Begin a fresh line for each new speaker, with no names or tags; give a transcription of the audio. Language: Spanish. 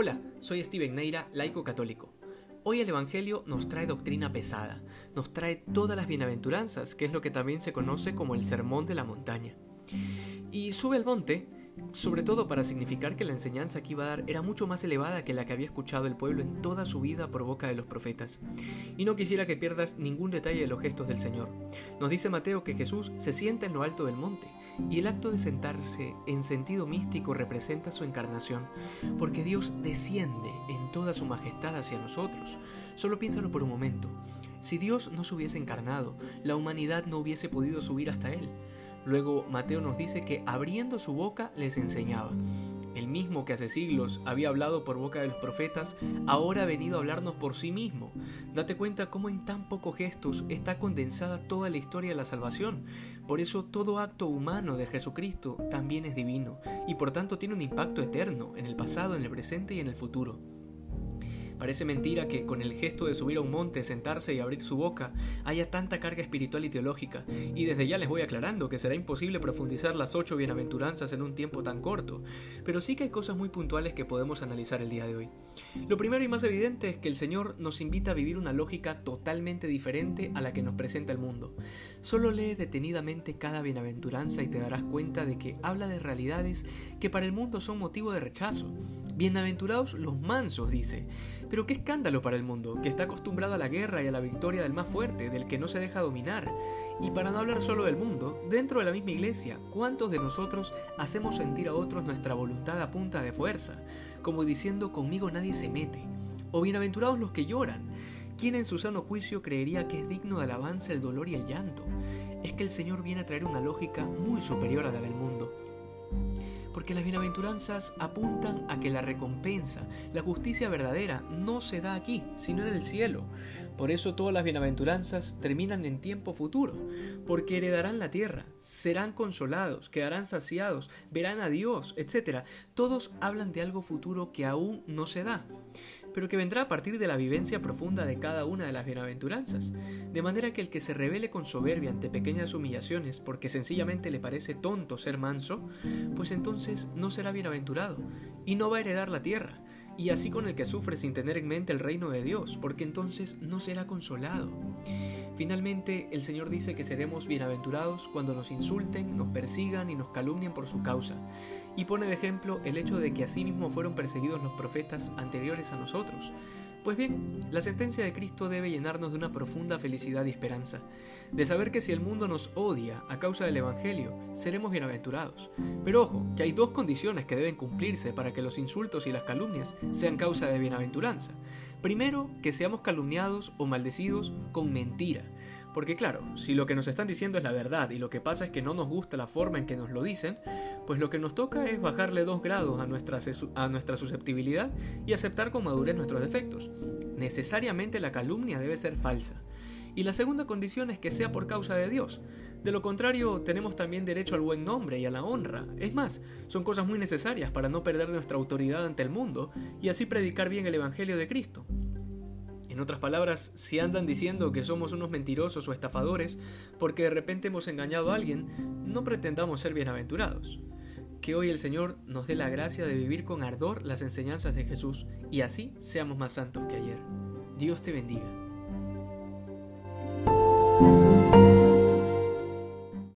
Hola, soy Steven Neira, laico católico. Hoy el Evangelio nos trae doctrina pesada, nos trae todas las bienaventuranzas, que es lo que también se conoce como el Sermón de la Montaña. Y sube al monte sobre todo para significar que la enseñanza que iba a dar era mucho más elevada que la que había escuchado el pueblo en toda su vida por boca de los profetas. Y no quisiera que pierdas ningún detalle de los gestos del Señor. Nos dice Mateo que Jesús se sienta en lo alto del monte, y el acto de sentarse en sentido místico representa su encarnación, porque Dios desciende en toda su majestad hacia nosotros. Solo piénsalo por un momento. Si Dios no se hubiese encarnado, la humanidad no hubiese podido subir hasta Él. Luego Mateo nos dice que abriendo su boca les enseñaba. El mismo que hace siglos había hablado por boca de los profetas, ahora ha venido a hablarnos por sí mismo. Date cuenta cómo en tan pocos gestos está condensada toda la historia de la salvación. Por eso todo acto humano de Jesucristo también es divino, y por tanto tiene un impacto eterno en el pasado, en el presente y en el futuro. Parece mentira que con el gesto de subir a un monte, sentarse y abrir su boca haya tanta carga espiritual y teológica, y desde ya les voy aclarando que será imposible profundizar las ocho bienaventuranzas en un tiempo tan corto, pero sí que hay cosas muy puntuales que podemos analizar el día de hoy. Lo primero y más evidente es que el Señor nos invita a vivir una lógica totalmente diferente a la que nos presenta el mundo. Solo lee detenidamente cada bienaventuranza y te darás cuenta de que habla de realidades que para el mundo son motivo de rechazo. Bienaventurados los mansos, dice. Pero qué escándalo para el mundo, que está acostumbrado a la guerra y a la victoria del más fuerte, del que no se deja dominar. Y para no hablar solo del mundo, dentro de la misma iglesia, ¿cuántos de nosotros hacemos sentir a otros nuestra voluntad a punta de fuerza? Como diciendo, conmigo nadie se mete. O bienaventurados los que lloran. ¿Quién en su sano juicio creería que es digno de alabanza el dolor y el llanto? Es que el Señor viene a traer una lógica muy superior a la del mundo porque las bienaventuranzas apuntan a que la recompensa, la justicia verdadera, no se da aquí, sino en el cielo. Por eso todas las bienaventuranzas terminan en tiempo futuro, porque heredarán la tierra, serán consolados, quedarán saciados, verán a Dios, etc. Todos hablan de algo futuro que aún no se da pero que vendrá a partir de la vivencia profunda de cada una de las bienaventuranzas, de manera que el que se revele con soberbia ante pequeñas humillaciones porque sencillamente le parece tonto ser manso, pues entonces no será bienaventurado y no va a heredar la tierra, y así con el que sufre sin tener en mente el reino de Dios, porque entonces no será consolado. Finalmente, el Señor dice que seremos bienaventurados cuando nos insulten, nos persigan y nos calumnien por su causa, y pone de ejemplo el hecho de que asimismo fueron perseguidos los profetas anteriores a nosotros. Pues bien, la sentencia de Cristo debe llenarnos de una profunda felicidad y esperanza, de saber que si el mundo nos odia a causa del Evangelio, seremos bienaventurados. Pero ojo, que hay dos condiciones que deben cumplirse para que los insultos y las calumnias sean causa de bienaventuranza. Primero, que seamos calumniados o maldecidos con mentira. Porque claro, si lo que nos están diciendo es la verdad y lo que pasa es que no nos gusta la forma en que nos lo dicen, pues lo que nos toca es bajarle dos grados a nuestra, a nuestra susceptibilidad y aceptar con madurez nuestros defectos. Necesariamente la calumnia debe ser falsa. Y la segunda condición es que sea por causa de Dios. De lo contrario, tenemos también derecho al buen nombre y a la honra. Es más, son cosas muy necesarias para no perder nuestra autoridad ante el mundo y así predicar bien el Evangelio de Cristo. En otras palabras, si andan diciendo que somos unos mentirosos o estafadores porque de repente hemos engañado a alguien, no pretendamos ser bienaventurados. Que hoy el Señor nos dé la gracia de vivir con ardor las enseñanzas de Jesús y así seamos más santos que ayer. Dios te bendiga.